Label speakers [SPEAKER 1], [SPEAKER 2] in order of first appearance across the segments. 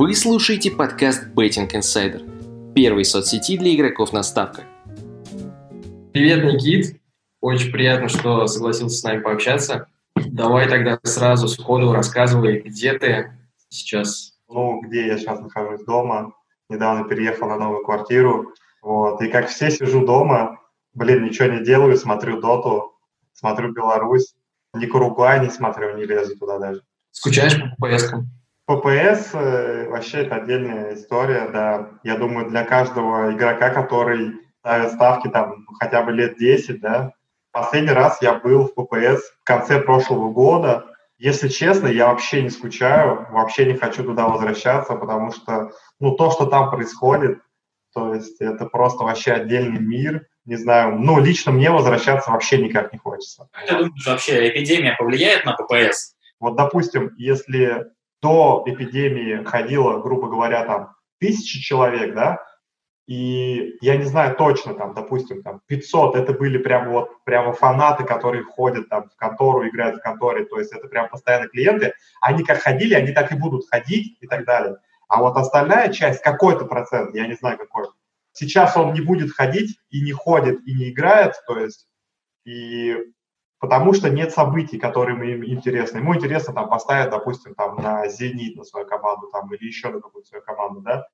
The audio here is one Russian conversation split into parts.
[SPEAKER 1] Вы слушаете подкаст Betting Insider, первой соцсети для игроков на ставках.
[SPEAKER 2] Привет, Никит. Очень приятно, что согласился с нами пообщаться. Давай тогда сразу сходу рассказывай, где ты сейчас.
[SPEAKER 3] Ну, где я сейчас нахожусь дома. Недавно переехал на новую квартиру. Вот. И как все сижу дома, блин, ничего не делаю, смотрю доту, смотрю Беларусь. Ни к Уругвай не смотрю, не лезу туда даже.
[SPEAKER 2] Скучаешь по ППС-кам?
[SPEAKER 3] ППС э, вообще это отдельная история, да. Я думаю, для каждого игрока, который ставит ставки там хотя бы лет 10, да. Последний раз я был в ППС в конце прошлого года. Если честно, я вообще не скучаю, вообще не хочу туда возвращаться, потому что, ну, то, что там происходит, то есть это просто вообще отдельный мир. Не знаю, ну, лично мне возвращаться вообще никак не хочется.
[SPEAKER 4] Ты думаешь, вообще эпидемия повлияет на ППС?
[SPEAKER 3] Вот, допустим, если до эпидемии ходило, грубо говоря, там тысячи человек, да, и я не знаю точно, там, допустим, там 500, это были прям вот прямо фанаты, которые ходят там в контору, играют в конторе, то есть это прям постоянно клиенты, они как ходили, они так и будут ходить и так далее. А вот остальная часть, какой-то процент, я не знаю какой, сейчас он не будет ходить и не ходит, и не играет, то есть, и потому что нет событий, которые им интересны. Ему интересно там поставить, допустим, там на «Зенит» на свою команду там, или еще на какую-то свою команду, да.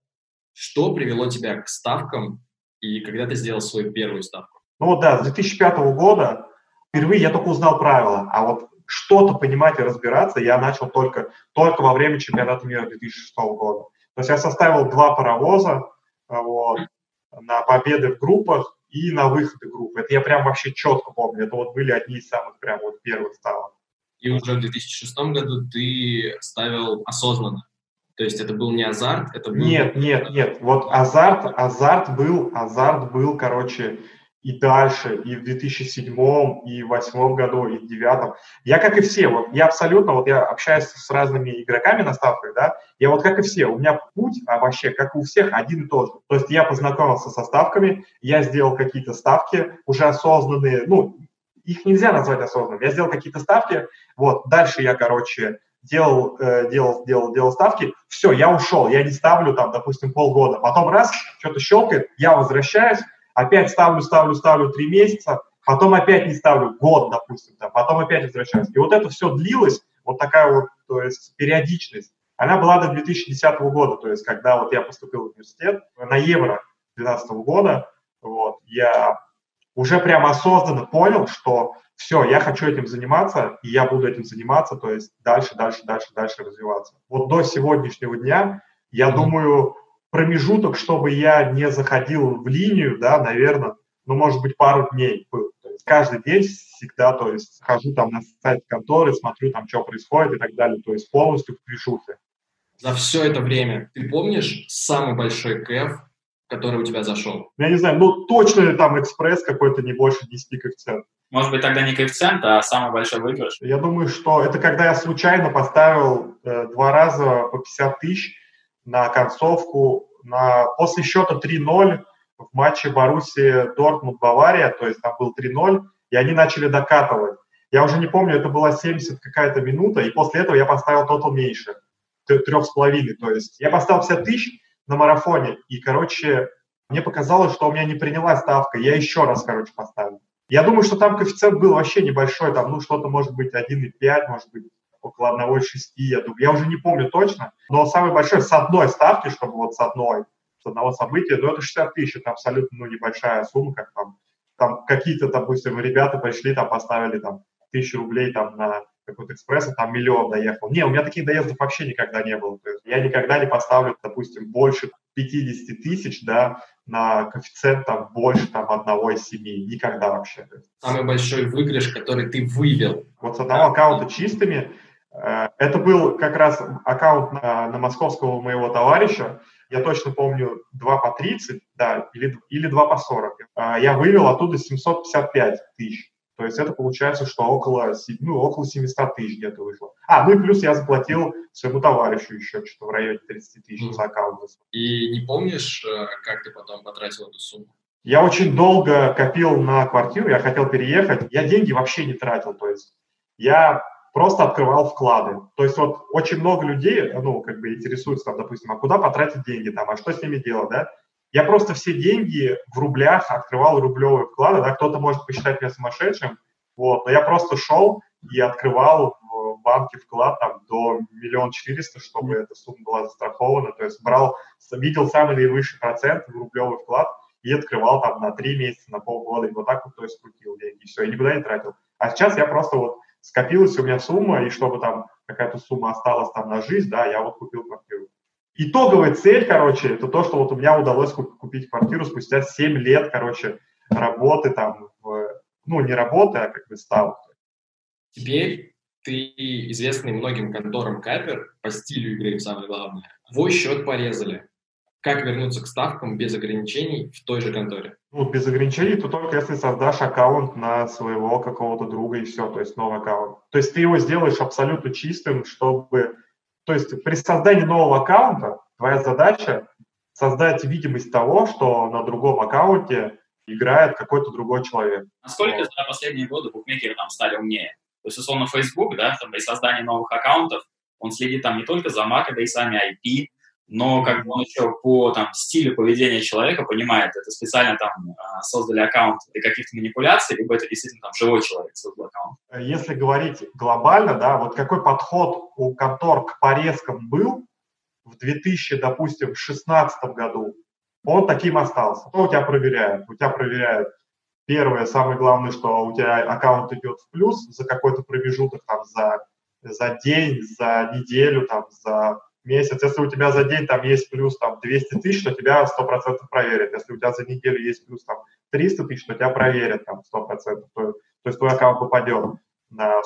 [SPEAKER 2] Что привело тебя к ставкам и когда ты сделал свою первую ставку?
[SPEAKER 3] Ну вот да, с 2005 года впервые я только узнал правила, а вот что-то понимать и разбираться я начал только, только во время чемпионата мира 2006 года. То есть я составил два паровоза вот, на победы в группах, и на выходы группы. Это я прям вообще четко помню. Это вот были одни из самых прям вот первых ставок.
[SPEAKER 2] И уже в 2006 году ты ставил осознанно. То есть это был не азарт, это был...
[SPEAKER 3] Нет, нет, нет. Вот азарт, азарт был, азарт был, короче, и дальше, и в 2007, и в 2008 году, и в 2009. Я, как и все, вот я абсолютно, вот я общаюсь с разными игроками на ставках, да, я вот как и все, у меня путь а вообще, как у всех, один и тот же. То есть я познакомился со ставками, я сделал какие-то ставки уже осознанные, ну, их нельзя назвать осознанными, я сделал какие-то ставки, вот, дальше я, короче, делал, э, делал, делал, делал ставки, все, я ушел, я не ставлю там, допустим, полгода, потом раз, что-то щелкает, я возвращаюсь, опять ставлю, ставлю, ставлю три месяца, потом опять не ставлю год, допустим, да, потом опять возвращаюсь. И вот это все длилось, вот такая вот, то есть периодичность. Она была до 2010 года, то есть когда вот я поступил в университет на евро 2012 года, вот, я уже прям осознанно понял, что все, я хочу этим заниматься, и я буду этим заниматься, то есть дальше, дальше, дальше, дальше развиваться. Вот до сегодняшнего дня, я думаю, промежуток, чтобы я не заходил в линию, да, наверное, ну, может быть, пару дней был. То есть каждый день всегда, то есть хожу там на сайт конторы, смотрю там, что происходит и так далее, то есть полностью в движухе.
[SPEAKER 2] За все это время ты помнишь самый большой кэф, который у тебя зашел?
[SPEAKER 3] Я не знаю, ну точно там экспресс какой-то не больше 10 коэффициентов.
[SPEAKER 4] Может быть, тогда не коэффициент, а самый большой выигрыш?
[SPEAKER 3] Я думаю, что это когда я случайно поставил э, два раза по 50 тысяч, на концовку на, после счета 3-0 в матче Баруси Дортмунд-Бавария, то есть там был 3-0, и они начали докатывать. Я уже не помню, это была 70 какая-то минута, и после этого я поставил тотал меньше, трех с половиной, то есть я поставил 50 тысяч на марафоне, и, короче, мне показалось, что у меня не принялась ставка, я еще раз, короче, поставил. Я думаю, что там коэффициент был вообще небольшой, там, ну, что-то может быть 1,5, может быть около 1,6, я думаю. Я уже не помню точно, но самый большой с одной ставки, чтобы вот с одной, с одного события, ну, это 60 тысяч, это абсолютно, ну, небольшая сумма, как там, там какие-то, допустим, ребята пришли, там поставили там тысячу рублей там на какой-то экспресс, а там миллион доехал. Не, у меня таких доездов вообще никогда не было. То есть я никогда не поставлю, допустим, больше 50 тысяч, да, на коэффициент там больше там одного из семи. Никогда вообще.
[SPEAKER 2] Самый большой выигрыш, который ты вывел.
[SPEAKER 3] Вот с одного аккаунта чистыми это был как раз аккаунт на, на московского моего товарища. Я точно помню 2 по 30, да, или, или 2 по 40. Э, я вывел оттуда 755 тысяч. То есть это получается, что около, ну, около 700 тысяч где-то вышло. А, ну и плюс я заплатил своему товарищу еще что-то в районе 30 тысяч mm. за аккаунт.
[SPEAKER 2] И не помнишь, э, как ты потом потратил эту сумму?
[SPEAKER 3] Я очень долго копил на квартиру, я хотел переехать. Я деньги вообще не тратил. То есть я просто открывал вклады. То есть вот очень много людей, ну, как бы интересуются, там, допустим, а куда потратить деньги, там, а что с ними делать, да? Я просто все деньги в рублях открывал рублевые вклады, да, кто-то может посчитать меня сумасшедшим, вот, но я просто шел и открывал в банке вклад там до миллиона четыреста, чтобы эта сумма была застрахована, то есть брал, видел самый наивысший процент в рублевый вклад и открывал там на три месяца, на полгода, и вот так вот, то есть крутил деньги, и все, я никуда не тратил. А сейчас я просто вот скопилась у меня сумма, и чтобы там какая-то сумма осталась там на жизнь, да, я вот купил квартиру. Итоговая цель, короче, это то, что вот у меня удалось купить квартиру спустя 7 лет, короче, работы там, в, ну, не работы, а как бы ставок.
[SPEAKER 2] Теперь ты известный многим конторам капер по стилю игры, самое главное. Твой счет порезали. Как вернуться к ставкам без ограничений в той же конторе?
[SPEAKER 3] Ну, без ограничений, то только если создашь аккаунт на своего какого-то друга и все, то есть новый аккаунт. То есть ты его сделаешь абсолютно чистым, чтобы... То есть при создании нового аккаунта твоя задача создать видимость того, что на другом аккаунте играет какой-то другой человек.
[SPEAKER 4] Насколько за последние годы букмекеры там стали умнее? То есть, условно, Facebook, да, там, при создании новых аккаунтов, он следит там не только за MAC-адресами IP, но как бы он еще по там, стилю поведения человека понимает, это специально там а, создали аккаунт для каких-то манипуляций, либо это действительно там живой человек создал аккаунт.
[SPEAKER 3] Если говорить глобально, да, вот какой подход у контор к порезкам был в 2000, допустим, 2016 году, он таким остался. Что у тебя проверяют? У тебя проверяют Первое, самое главное, что у тебя аккаунт идет в плюс за какой-то промежуток, там, за, за день, за неделю, там, за месяц. Если у тебя за день там есть плюс там 200 тысяч, то тебя 100% проверят. Если у тебя за неделю есть плюс там 300 тысяч, то тебя проверят там 100%. То, то есть твой аккаунт попадет.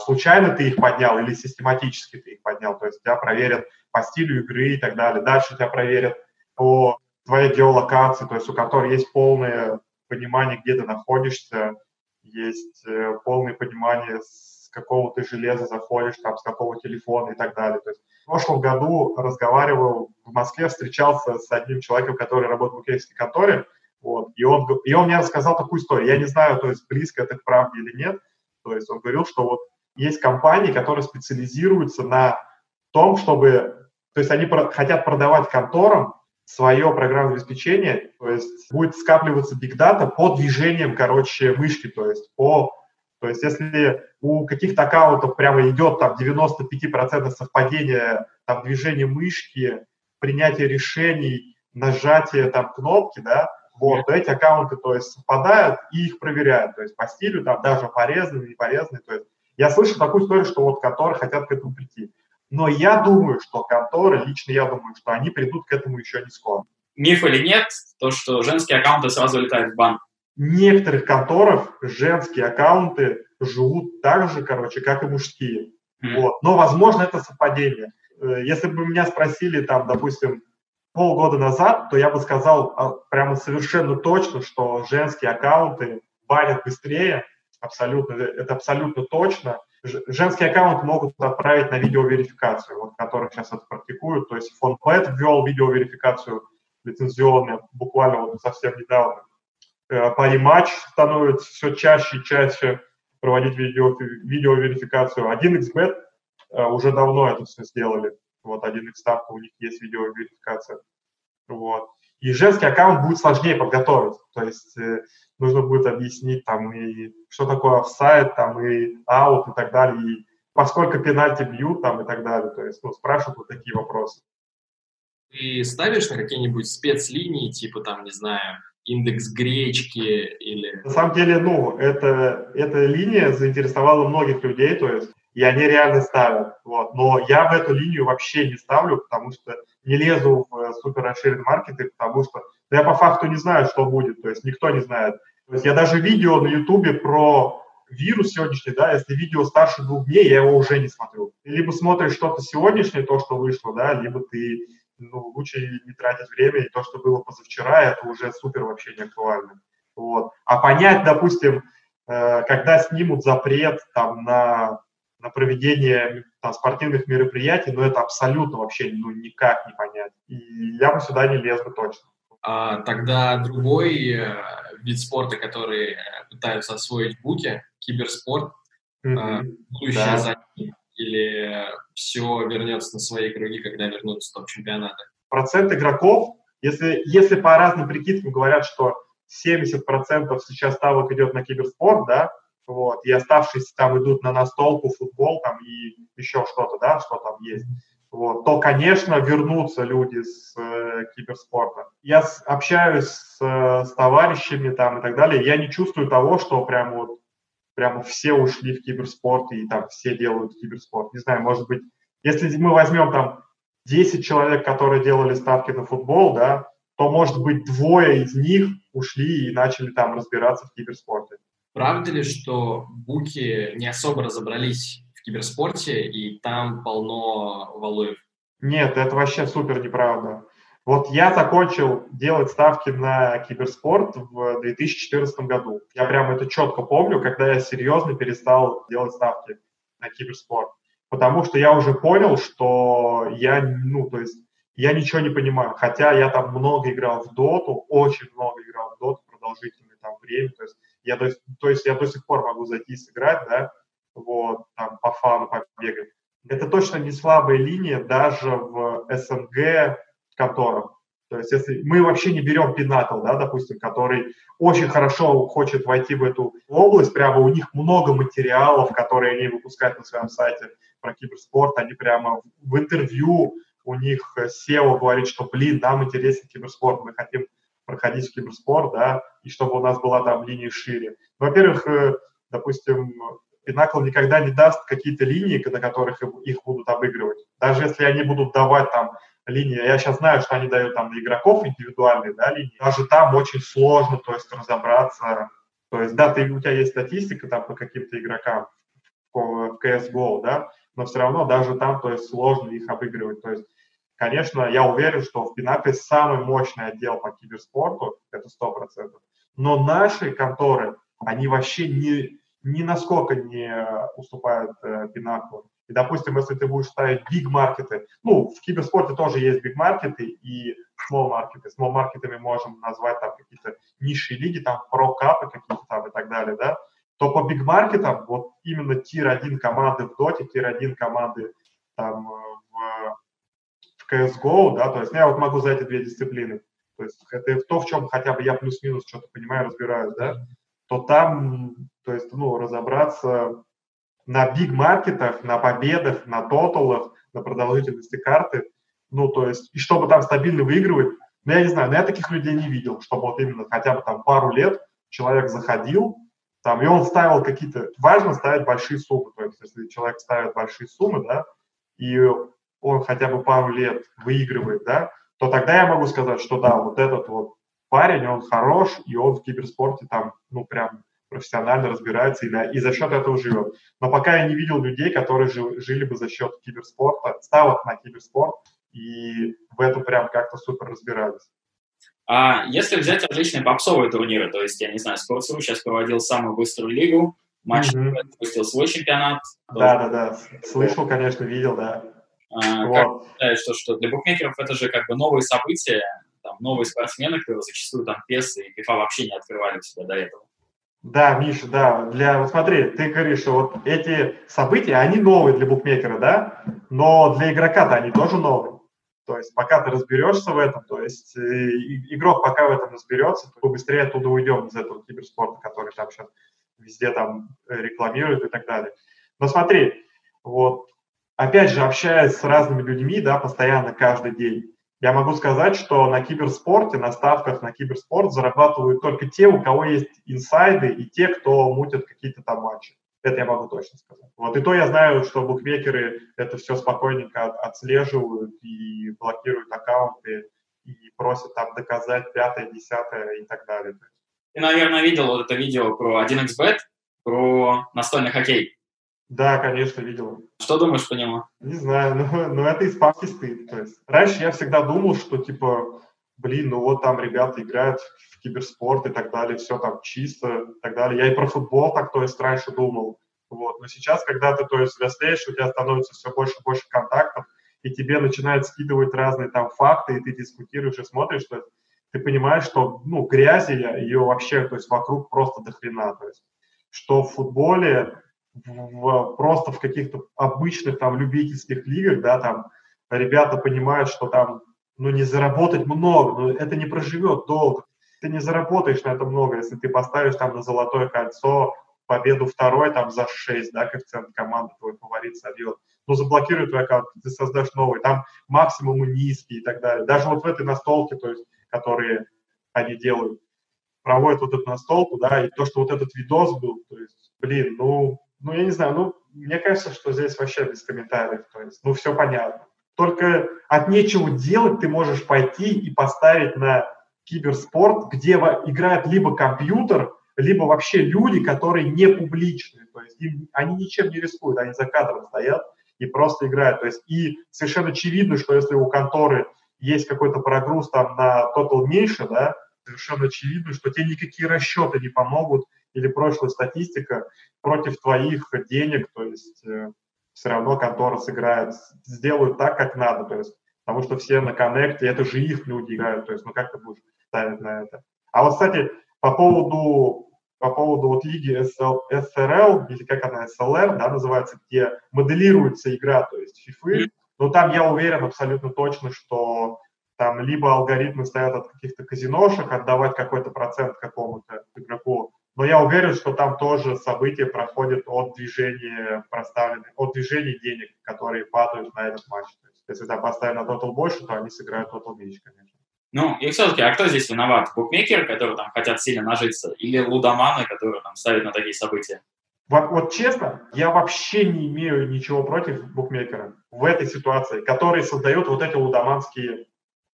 [SPEAKER 3] Случайно ты их поднял или систематически ты их поднял. То есть тебя проверят по стилю игры и так далее. Дальше тебя проверят по твоей геолокации, то есть у которой есть полное понимание, где ты находишься, есть э, полное понимание, с какого ты железа заходишь, там, с какого телефона и так далее. То есть прошлом году разговаривал в Москве, встречался с одним человеком, который работает в букмекерской конторе, вот, и он, и он мне рассказал такую историю. Я не знаю, то есть близко это к правде или нет. То есть он говорил, что вот есть компании, которые специализируются на том, чтобы, то есть они про, хотят продавать конторам свое программное обеспечение, то есть будет скапливаться data по движениям, короче, мышки, то есть по то есть если у каких-то аккаунтов прямо идет там 95% совпадения там движения мышки, принятия решений, нажатие там кнопки, да, вот, то эти аккаунты, то есть, совпадают и их проверяют, то есть по стилю там даже порезанные, не порезанные, то есть я слышу такую историю, что вот которые хотят к этому прийти. Но я думаю, что конторы, лично я думаю, что они придут к этому еще не скоро.
[SPEAKER 4] Миф или нет, то, что женские аккаунты сразу летают в банк?
[SPEAKER 3] Некоторых конторов женские аккаунты живут так же, короче, как и мужские. Mm-hmm. Вот. Но, возможно, это совпадение. Э, если бы меня спросили, там, допустим, полгода назад, то я бы сказал а, прямо совершенно точно, что женские аккаунты банят быстрее, абсолютно, это абсолютно точно, Женские аккаунты могут отправить на видеоверификацию, вот, которые сейчас это практикуют. То есть фонд ввел видеоверификацию лицензионную буквально вот совсем недавно. Э, Пари становится все чаще и чаще проводить видео, видеоверификацию. 1xbet э, уже давно это все сделали. Вот 1x ставка, у них есть видеоверификация. Вот. И женский аккаунт будет сложнее подготовить. То есть э, нужно будет объяснить там и что такое офсайд, там и аут и так далее, и поскольку пенальти бьют там и так далее. То есть, ну, спрашивают вот такие вопросы.
[SPEAKER 2] Ты ставишь на какие-нибудь спецлинии, типа там, не знаю, индекс гречки или...
[SPEAKER 3] На самом деле, ну, это, эта линия заинтересовала многих людей, то есть и они реально ставят. Вот. Но я в эту линию вообще не ставлю, потому что не лезу в э, супер расширенные маркеты, потому что ну, я по факту не знаю, что будет, то есть никто не знает. То есть я даже видео на Ютубе про вирус сегодняшний, да, если видео старше двух дней, я его уже не смотрю. Ты либо смотришь что-то сегодняшнее, то, что вышло, да, либо ты, ну, лучше не тратить время, и то, что было позавчера, это уже супер вообще не актуально. Вот. А понять, допустим, э, когда снимут запрет там на на проведение там, спортивных мероприятий, но это абсолютно вообще ну, никак не понять. И я бы сюда не лез бы точно.
[SPEAKER 2] А, тогда другой э, вид спорта, который пытаются освоить буки, киберспорт, mm-hmm. э, будущее да. за или все вернется на свои круги, когда вернутся топ-чемпионаты?
[SPEAKER 3] Процент игроков, если, если по разным прикидкам говорят, что 70% сейчас ставок идет на киберспорт, да, вот, и оставшиеся там идут на настолку, футбол там и еще что-то, да, что там есть, вот, то, конечно, вернутся люди с э, киберспорта. Я с, общаюсь с, э, с товарищами там и так далее, я не чувствую того, что прям вот прямо все ушли в киберспорт и там все делают киберспорт. Не знаю, может быть, если мы возьмем там 10 человек, которые делали ставки на футбол, да, то, может быть, двое из них ушли и начали там разбираться в киберспорте.
[SPEAKER 2] Правда ли, что буки не особо разобрались в киберспорте, и там полно валуев?
[SPEAKER 3] Нет, это вообще супер неправда. Вот я закончил делать ставки на киберспорт в 2014 году. Я прям это четко помню, когда я серьезно перестал делать ставки на киберспорт. Потому что я уже понял, что я, ну, то есть, я ничего не понимаю. Хотя я там много играл в доту, очень много играл в доту, продолжительное там время. То есть, я, то, есть, я до сих пор могу зайти и сыграть, да, вот, там, по фану побегать. Это точно не слабая линия даже в СНГ, конторам. То есть если мы вообще не берем Pinnacle, да, допустим, который очень хорошо хочет войти в эту область, прямо у них много материалов, которые они выпускают на своем сайте про киберспорт, они прямо в интервью у них SEO говорит, что, блин, нам интересен киберспорт, мы хотим проходить в киберспорт, да, и чтобы у нас была там линия шире. Во-первых, э, допустим, Pinnacle никогда не даст какие-то линии, на которых их будут обыгрывать. Даже если они будут давать там линия, я сейчас знаю, что они дают там игроков индивидуальные, да, линии, даже там очень сложно, то есть разобраться, то есть, да, ты, у тебя есть статистика там по каким-то игрокам в CSGO, да, но все равно даже там, то есть, сложно их обыгрывать, то есть, конечно, я уверен, что в Pinnacle самый мощный отдел по киберспорту, это сто процентов, но наши конторы, они вообще не, ни насколько не уступают э, Pinnacle у. И, допустим, если ты будешь ставить big market ы, ну, в киберспорте тоже есть биг-маркеты и смол-маркеты. Small market ами можем назвать там какие-то низшие лиги, там pro cup ы какие-то там и так далее, да, то по big market ам вот именно tier-1 команды в доте, tier-1 команды там в, в CSGO, да, то есть я вот могу за эти две дисциплины, то есть это то, в чем хотя бы я плюс-минус что-то понимаю, разбираюсь, да, то там, то есть, ну, разобраться на биг-маркетах, на победах, на тоталах, на продолжительности карты, ну, то есть, и чтобы там стабильно выигрывать, ну, я не знаю, но я таких людей не видел, чтобы вот именно хотя бы там пару лет человек заходил, там, и он ставил какие-то, важно ставить большие суммы, то есть, если человек ставит большие суммы, да, и он хотя бы пару лет выигрывает, да, то тогда я могу сказать, что да, вот этот вот парень, он хорош, и он в киберспорте там, ну, прям профессионально разбирается и, и за счет этого живет. Но пока я не видел людей, которые жили, жили бы за счет киберспорта, ставок на киберспорт, и в этом прям как-то супер разбирались.
[SPEAKER 4] А если взять различные попсовые турниры, то есть, я не знаю, Sports.ru сейчас проводил самую быструю лигу, матч mm-hmm. запустил свой чемпионат.
[SPEAKER 3] Да-да-да, слышал, конечно, видел, да.
[SPEAKER 4] А, вот. Как считаешь, что, что для букмекеров это же как бы новые события, там, новые спортсмены, которые зачастую там PES и FIFA вообще не открывали у себя до этого?
[SPEAKER 3] Да, Миша, да. Для, вот смотри, ты говоришь, что вот эти события, они новые для букмекера, да, но для игрока-то они тоже новые. То есть пока ты разберешься в этом, то есть э, игрок пока в этом разберется, то мы быстрее оттуда уйдем из этого киберспорта, который там сейчас везде там э, рекламируют и так далее. Но смотри, вот опять же, общаясь с разными людьми, да, постоянно каждый день, я могу сказать, что на киберспорте, на ставках на киберспорт зарабатывают только те, у кого есть инсайды и те, кто мутят какие-то там матчи. Это я могу точно сказать. Вот и то я знаю, что букмекеры это все спокойненько отслеживают и блокируют аккаунты и просят там доказать пятое, десятое и так далее.
[SPEAKER 4] Ты, наверное, видел вот это видео про 1xbet, про настольный хоккей.
[SPEAKER 3] Да, конечно, видел.
[SPEAKER 4] Что думаешь по нему?
[SPEAKER 3] Не знаю, но, но это испанский стыд. То есть, раньше я всегда думал, что типа, блин, ну вот там ребята играют в киберспорт и так далее, все там чисто и так далее. Я и про футбол так, то есть, раньше думал. Вот. Но сейчас, когда ты, то есть, взрослеешь, у тебя становится все больше и больше контактов, и тебе начинают скидывать разные там факты, и ты дискутируешь и смотришь, что ты понимаешь, что, ну, грязи ее вообще, то есть, вокруг просто до хрена. То есть, что в футболе в, просто в каких-то обычных там любительских лигах, да, там ребята понимают, что там, ну, не заработать много, но это не проживет долго. Ты не заработаешь на это много, если ты поставишь там на золотое кольцо победу второй там за 6, да, коэффициент команды твой фаворит собьет. Ну, заблокирует твой аккаунт, ты создашь новый, там максимумы низкие и так далее. Даже вот в этой настолке, то есть, которые они делают, проводят вот эту настолку, да, и то, что вот этот видос был, то есть, блин, ну, ну, я не знаю, ну, мне кажется, что здесь вообще без комментариев, то есть, ну, все понятно. Только от нечего делать ты можешь пойти и поставить на киберспорт, где играет либо компьютер, либо вообще люди, которые не публичные, то есть им, они ничем не рискуют, они за кадром стоят и просто играют. То есть и совершенно очевидно, что если у конторы есть какой-то прогруз там на Total меньше, да, совершенно очевидно, что тебе никакие расчеты не помогут или прошлая статистика против твоих денег, то есть э, все равно контора сыграет, сделают так, как надо, то есть потому что все на коннекте, это же их люди играют, то есть ну как ты будешь ставить на это. А вот, кстати, по поводу по поводу вот лиги SL, SRL, или как она, SLR, да, называется, где моделируется игра, то есть FIFA, но там я уверен абсолютно точно, что там либо алгоритмы стоят от каких-то казиношек, отдавать какой-то процент какому-то игроку, но я уверен, что там тоже события проходят от движения проставленных, от движения денег, которые падают на этот матч. То есть, если там поставить на тотал больше, то они сыграют тотал меньше, конечно.
[SPEAKER 4] Ну, и все-таки, а кто здесь виноват? Букмекеры, которые там хотят сильно нажиться, или лудоманы, которые там ставят на такие события?
[SPEAKER 3] Вот, вот честно, я вообще не имею ничего против букмекера в этой ситуации, который создает вот эти лудоманские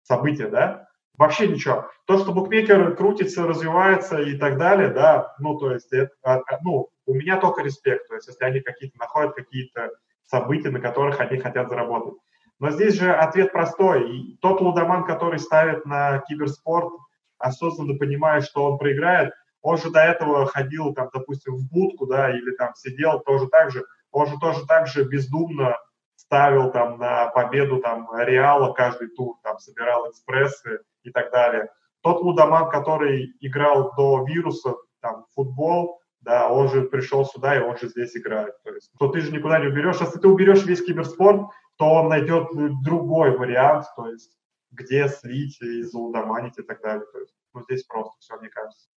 [SPEAKER 3] события, да? Вообще ничего. То, что букмекер крутится, развивается и так далее, да, ну, то есть, это, а, а, ну, у меня только респект, то есть, если они какие-то находят какие-то события, на которых они хотят заработать. Но здесь же ответ простой. И тот лудоман, который ставит на киберспорт, осознанно понимая, что он проиграет, он же до этого ходил, там, допустим, в будку, да, или там сидел тоже так же, он же тоже так же бездумно ставил там на победу там Реала каждый тур, там собирал экспрессы и так далее. Тот лудоман, который играл до вируса, там, футбол, да, он же пришел сюда, и он же здесь играет. То есть, то ты же никуда не уберешь. Если ты уберешь весь киберспорт, то он найдет другой вариант, то есть где слить и залудоманить и так далее. То есть, ну, здесь просто все, мне кажется.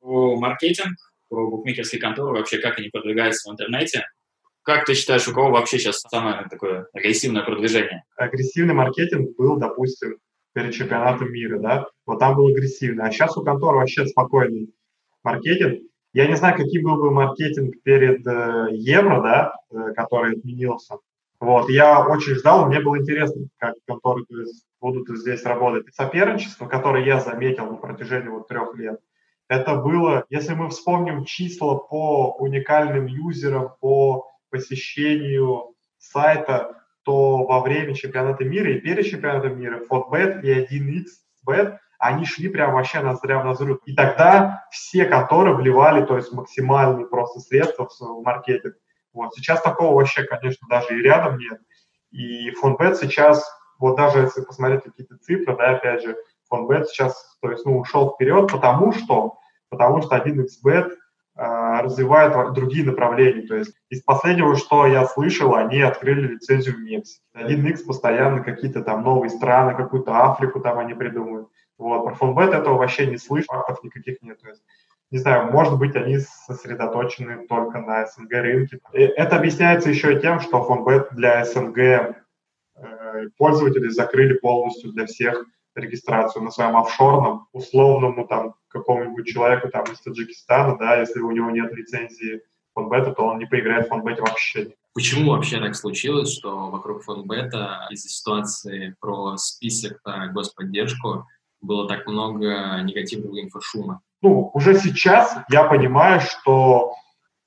[SPEAKER 4] Про маркетинг, про букмекерские конторы, вообще как они продвигаются в интернете. Как ты считаешь, у кого вообще сейчас самое такое агрессивное продвижение?
[SPEAKER 3] Агрессивный маркетинг был, допустим, перед чемпионатом мира, да, вот там был агрессивный. А сейчас у конторы вообще спокойный маркетинг. Я не знаю, каким был бы маркетинг перед э, Евро, да, э, который отменился. Вот, я очень ждал, мне было интересно, как конторы будут здесь работать. Соперничество, которое я заметил на протяжении вот трех лет, это было, если мы вспомним числа по уникальным юзерам, по посещению сайта, то во время чемпионата мира и перед чемпионатом мира FotBet и 1xBet, они шли прям вообще на зря в взрыв. И тогда все конторы вливали, то есть максимальные просто средства в маркетинг. Вот. Сейчас такого вообще, конечно, даже и рядом нет. И фондбет сейчас, вот даже если посмотреть какие-то цифры, да, опять же, фондбет сейчас, то есть, ну, ушел вперед, потому что, потому что 1xbet э, развивает другие направления. То есть из последнего, что я слышал, они открыли лицензию в Мексике. 1x постоянно какие-то там новые страны, какую-то Африку там они придумывают. Вот. Про фонбет этого вообще не слышу, фактов никаких нет. То есть не знаю, может быть, они сосредоточены только на СНГ рынке. И это объясняется еще тем, что фонбет для СНГ э, пользователей закрыли полностью для всех регистрацию на своем офшорном, условному там какому-нибудь человеку там из Таджикистана, да, если у него нет лицензии фонбета, то он не поиграет в фонбете вообще.
[SPEAKER 2] Почему вообще так случилось, что вокруг фонбета из-за ситуации про список на господдержку было так много негативного инфошума?
[SPEAKER 3] ну, уже сейчас я понимаю, что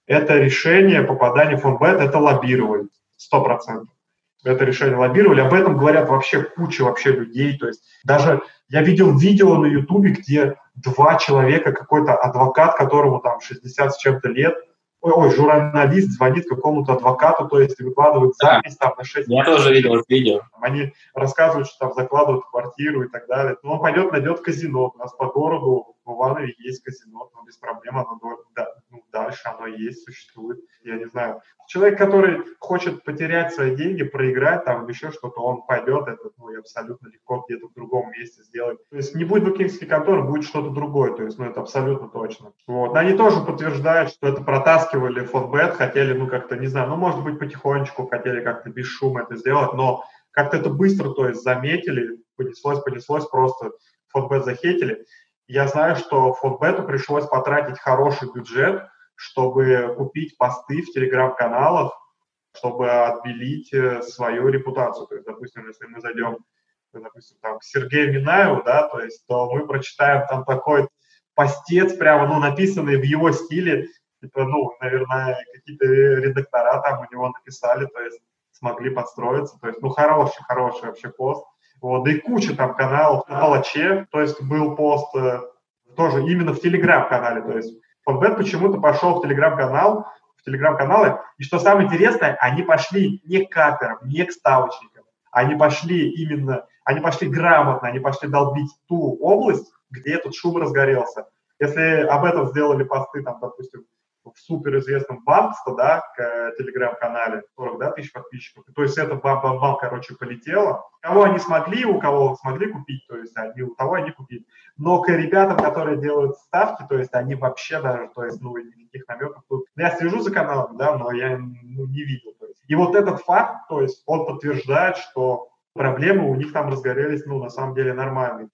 [SPEAKER 3] это решение попадания в фондбет, это лоббировали, сто процентов. Это решение лоббировали, об этом говорят вообще куча вообще людей, то есть даже я видел видео на ютубе, где два человека, какой-то адвокат, которому там 60 с чем-то лет, ой, журналист звонит какому-то адвокату, то есть выкладывает запись там на 6
[SPEAKER 4] Я тоже видел это видео.
[SPEAKER 3] Они рассказывают, что там закладывают квартиру и так далее. Но он пойдет, найдет казино. У нас по городу в Иванове есть казино, но без проблем оно да, ну, да, дальше оно есть, существует. Я не знаю. Человек, который хочет потерять свои деньги, проиграть там еще что-то, он пойдет это ну, абсолютно легко где-то в другом месте сделать. То есть не будет букинговский контор, будет что-то другое. То есть, ну, это абсолютно точно. Вот. Они тоже подтверждают, что это протаскивали фотбет, хотели, ну, как-то, не знаю, ну, может быть, потихонечку хотели как-то без шума это сделать, но как-то это быстро, то есть, заметили, понеслось, понеслось, просто фотбет захейтили. Я знаю, что фотбету пришлось потратить хороший бюджет, чтобы купить посты в телеграм-каналах, чтобы отбелить э, свою репутацию. То есть, допустим, если мы зайдем, допустим, там, к Сергею Минаеву, да, то есть, то мы прочитаем там такой постец, прямо, ну, написанный в его стиле, типа, ну, наверное, какие-то редактора там у него написали, то есть, смогли подстроиться, то есть, ну, хороший, хороший вообще пост. Вот, да и куча там каналов на Палаче, то есть был пост э, тоже именно в Телеграм-канале, то есть Фонбет почему-то пошел в Телеграм-канал, в Телеграм-каналы, и что самое интересное, они пошли не к каперам, не к ставочникам, они пошли именно, они пошли грамотно, они пошли долбить ту область, где этот шум разгорелся. Если об этом сделали посты, там, допустим, в суперизвестном Бампста, да, к э, телеграм-канале, 40 да, тысяч подписчиков. То есть это бам-бам-бам, короче, полетело. Кого они смогли, у кого смогли купить, то есть они у того они купили. Но к ребятам, которые делают ставки, то есть они вообще даже, то есть, ну, никаких намеков тут. Ну, я слежу за каналом, да, но я ну, не видел. То есть. И вот этот факт, то есть он подтверждает, что проблемы у них там разгорелись, ну, на самом деле нормальные.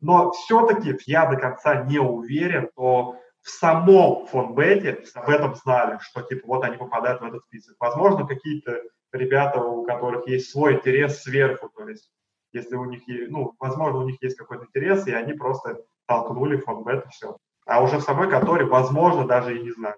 [SPEAKER 3] Но все-таки я до конца не уверен, что в самом фонбете об этом знали, что типа вот они попадают в этот список. Возможно, какие-то ребята, у которых есть свой интерес сверху, то есть если у них, есть, ну, возможно, у них есть какой-то интерес, и они просто толкнули фонбет и все. А уже в самой конторе, возможно, даже и не знаю.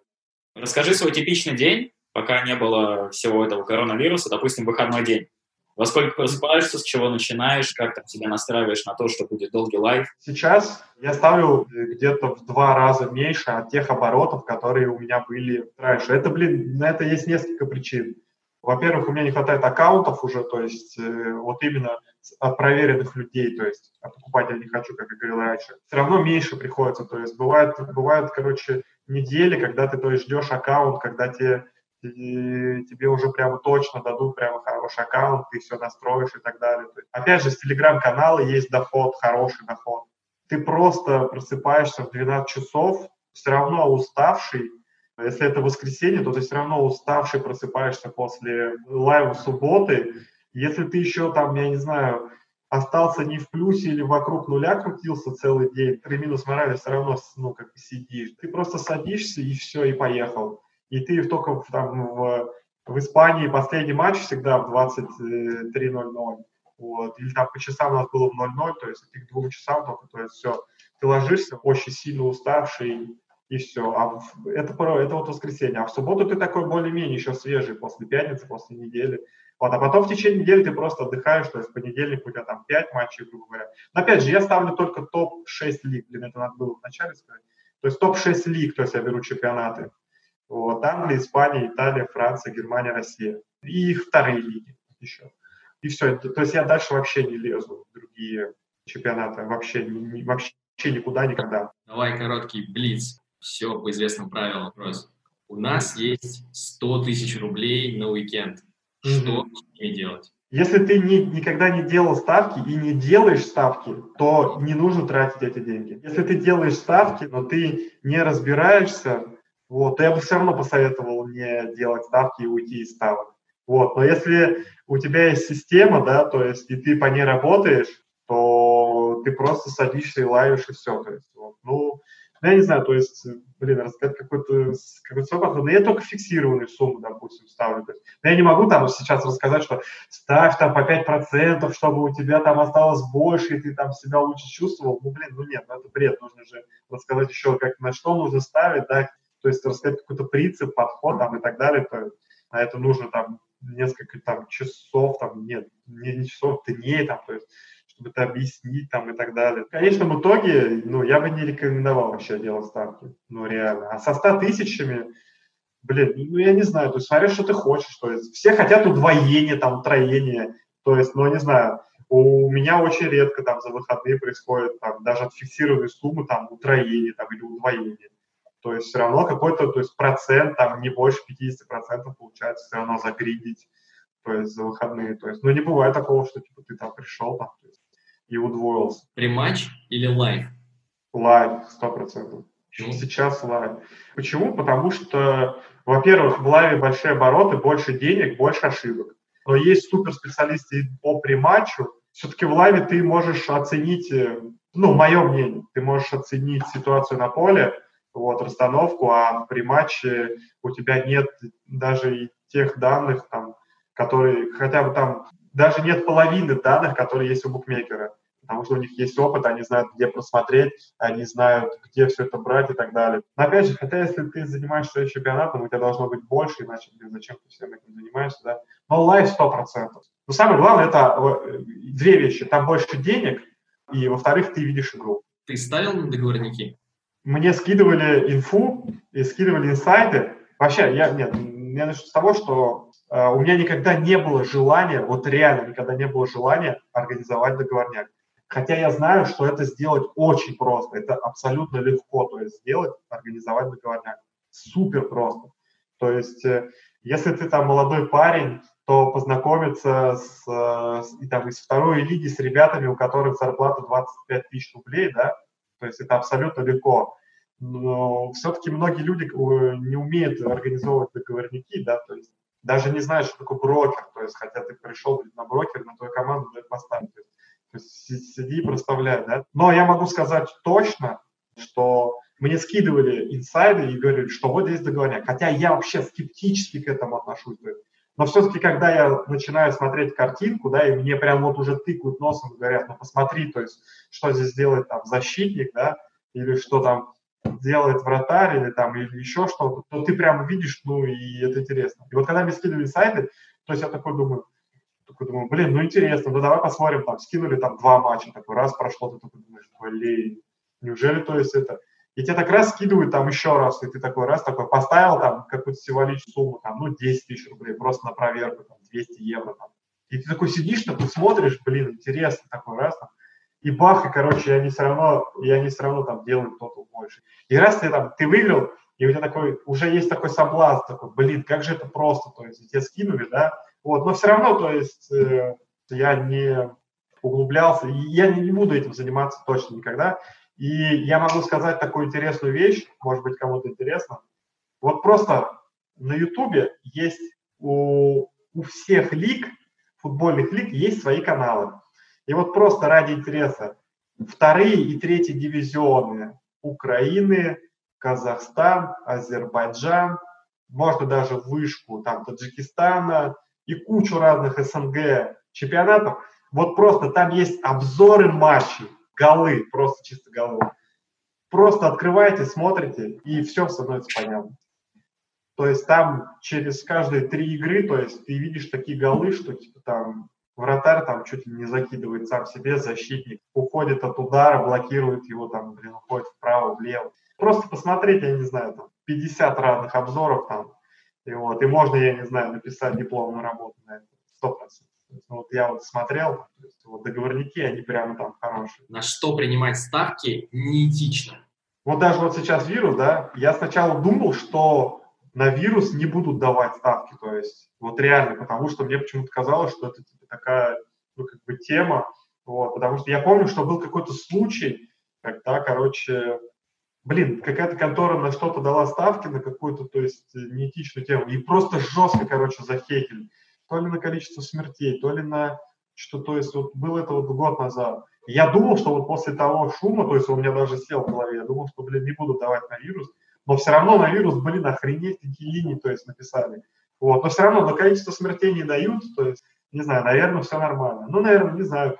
[SPEAKER 4] Расскажи свой типичный день, пока не было всего этого коронавируса, допустим, выходной день. Во сколько просыпаешься, с чего начинаешь, как там себя настраиваешь на то, что будет долгий лайф?
[SPEAKER 3] Сейчас я ставлю где-то в два раза меньше от тех оборотов, которые у меня были раньше. Это, блин, на это есть несколько причин. Во-первых, у меня не хватает аккаунтов уже, то есть э, вот именно от проверенных людей, то есть от покупателя не хочу, как я говорил раньше. Все равно меньше приходится, то есть бывает, бывают, короче, недели, когда ты, то есть, ждешь аккаунт, когда тебе тебе уже прямо точно дадут прямо хороший аккаунт, ты все настроишь и так далее. То есть, опять же, с телеграм-канала есть доход, хороший доход. Ты просто просыпаешься в 12 часов, все равно уставший, если это воскресенье, то ты все равно уставший просыпаешься после лайва субботы. Если ты еще там, я не знаю, остался не в плюсе или вокруг нуля крутился целый день, три минус морали все равно, ну, как сидишь. Ты просто садишься и все, и поехал и ты только там, в, в Испании последний матч всегда в 23.00, вот, или там по часам у нас было в 0.0, то есть ты к двум часам только, то есть все, ты ложишься очень сильно уставший, и все. А это, это вот воскресенье. А в субботу ты такой более-менее еще свежий после пятницы, после недели. Вот, а потом в течение недели ты просто отдыхаешь, то есть в понедельник у тебя там 5 матчей, грубо говоря. Но опять же, я ставлю только топ-6 лиг, блин, это надо было вначале сказать. То есть топ-6 лиг, то есть я беру чемпионаты. Вот, Англия, Испания, Италия, Франция, Германия, Россия. И вторые лиги еще. И все. То есть я дальше вообще не лезу в другие чемпионаты. Вообще, ни, вообще никуда, никогда.
[SPEAKER 2] Давай короткий блиц. Все по известным правилам вопрос. У нас есть 100 тысяч рублей на уикенд. Что с ними делать?
[SPEAKER 3] Если ты не, никогда не делал ставки и не делаешь ставки, то не нужно тратить эти деньги. Если ты делаешь ставки, но ты не разбираешься вот, я бы все равно посоветовал не делать ставки и уйти из ставок. Вот, но если у тебя есть система, да, то есть и ты по ней работаешь, то ты просто садишься и лаешь и все. То есть, вот, ну, ну, я не знаю, то есть, блин, рассказать какой-то какой свой подход, но я только фиксированную сумму, допустим, ставлю. То есть, но я не могу там сейчас рассказать, что ставь там по 5%, чтобы у тебя там осталось больше, и ты там себя лучше чувствовал. Ну, блин, ну нет, ну это бред, нужно же рассказать еще, как на что нужно ставить, да, то есть рассказать какой-то принцип, подход там и так далее, то на это нужно там несколько там часов, там, нет, не, не часов, дней, там, то есть, чтобы это объяснить там и так далее. В конечном итоге, ну, я бы не рекомендовал вообще делать ставки, ну, реально. А со 100 тысячами, блин, ну, я не знаю, то есть, смотри, что ты хочешь, то есть, все хотят удвоения, там, утроения, то есть, ну, не знаю, у меня очень редко там за выходные происходит там даже от фиксированной суммы там утроение там или удвоение. То есть все равно какой-то то есть процент, там не больше 50% получается все равно загридить, то есть за выходные. То есть, ну, не бывает такого, что типа ты там пришел там, то есть, и удвоился.
[SPEAKER 2] Прематч или лайв?
[SPEAKER 3] Лайв, сто процентов. Сейчас лайв. Почему? Потому что, во-первых, в лайве большие обороты, больше денег, больше ошибок. Но есть суперспециалисты по прематчу. Все-таки в лайве ты можешь оценить, э, ну, мое мнение, ты можешь оценить ситуацию на поле, вот, расстановку, а в прематче у тебя нет даже и тех данных, там, которые, хотя бы там, даже нет половины данных, которые есть у букмекера потому что у них есть опыт, они знают, где просмотреть, они знают, где все это брать и так далее. Но опять же, хотя если ты занимаешься чемпионатом, у тебя должно быть больше, иначе блин, зачем ты всем этим занимаешься, да? Но лайв 100%. Но самое главное, это две вещи. Там больше денег, и, во-вторых, ты видишь игру.
[SPEAKER 2] Ты ставил на договорники?
[SPEAKER 3] Мне скидывали инфу и скидывали инсайды. Вообще, я, нет, я начну с того, что э, у меня никогда не было желания, вот реально никогда не было желания организовать договорняк. Хотя я знаю, что это сделать очень просто, это абсолютно легко, то есть сделать, организовать договорняк. Супер просто. То есть, э, если ты там молодой парень, то познакомиться с, с, и, там, из второй лиги с ребятами, у которых зарплата 25 тысяч рублей, да, то есть это абсолютно легко. Но все-таки многие люди э, не умеют организовывать договорники, да, то есть даже не знают, что такое брокер, то есть хотя ты пришел на брокер, на твою команду дает поставить. То есть сиди и проставляй, да. Но я могу сказать точно, что мне скидывали инсайды и говорили, что вот здесь договорняк. Хотя я вообще скептически к этому отношусь. Но все-таки, когда я начинаю смотреть картинку, да, и мне прям вот уже тыкают носом говорят, ну посмотри, то есть, что здесь делает там защитник, да, или что там делает вратарь, или там, или еще что-то, то ты прям видишь, ну, и это интересно. И вот когда мне скидывали сайты, то есть я такой думаю, такой думаю, блин, ну интересно, ну давай посмотрим, там, скинули там два матча, такой раз прошло, ты такой думаешь, блин, неужели, то есть это... И тебе так раз скидывают там еще раз, и ты такой раз такой поставил там какую-то символическую сумму, там, ну, 10 тысяч рублей, просто на проверку, там, 200 евро, там. И ты такой сидишь, такой смотришь, блин, интересно, такой раз, там, и бах, и, короче, и они все равно, и они все равно там делают кто-то больше. И раз ты там, ты выиграл, и у тебя такой, уже есть такой соблазн, такой, блин, как же это просто, то есть тебе скинули, да, вот, но все равно, то есть э, я не углублялся, и я не, не буду этим заниматься точно никогда. И я могу сказать такую интересную вещь, может быть, кому-то интересно. Вот просто на Ютубе есть у, у всех лиг, футбольных лиг, есть свои каналы. И вот просто ради интереса, вторые и третьи дивизионы Украины, Казахстан, Азербайджан, можно даже вышку там Таджикистана, и кучу разных СНГ чемпионатов. Вот просто там есть обзоры матчей, голы, просто чисто голы. Просто открываете, смотрите, и все становится понятно. То есть там через каждые три игры, то есть ты видишь такие голы, что типа там вратарь там чуть ли не закидывает сам себе, защитник уходит от удара, блокирует его там, блин, уходит вправо, влево. Просто посмотреть, я не знаю, там 50 разных обзоров там, и, вот, и можно, я не знаю, написать дипломную работу на это, процентов. Ну, вот я вот смотрел, то есть, вот договорники, они прямо там хорошие.
[SPEAKER 2] На что принимать ставки неэтично.
[SPEAKER 3] Вот даже вот сейчас вирус, да, я сначала думал, что на вирус не будут давать ставки, то есть вот реально, потому что мне почему-то казалось, что это типа, такая, ну, как бы тема, вот, потому что я помню, что был какой-то случай, когда, короче, блин, какая-то контора на что-то дала ставки, на какую-то, то есть, неэтичную тему, и просто жестко, короче, захейтили. То ли на количество смертей, то ли на что, то есть, вот было это вот год назад. Я думал, что вот после того шума, то есть у меня даже сел в голове, я думал, что, блин, не буду давать на вирус, но все равно на вирус, блин, охренеть, какие линии, то есть, написали. Вот, но все равно на количество смертей не дают, то есть, не знаю, наверное, все нормально. Ну, наверное, не знаю,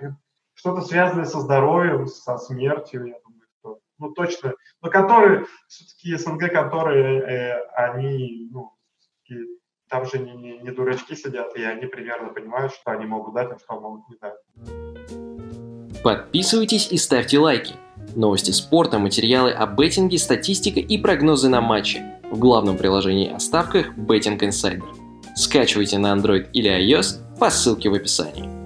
[SPEAKER 3] что-то связанное со здоровьем, со смертью, я думаю, что, ну, точно но которые, все-таки СНГ, которые, э, они, ну, там же не, не, не дурачки сидят, и они примерно понимают, что они могут дать, а что могут не дать.
[SPEAKER 1] Подписывайтесь и ставьте лайки. Новости спорта, материалы о беттинге, статистика и прогнозы на матчи в главном приложении о ставках Betting Insider. Скачивайте на Android или iOS по ссылке в описании.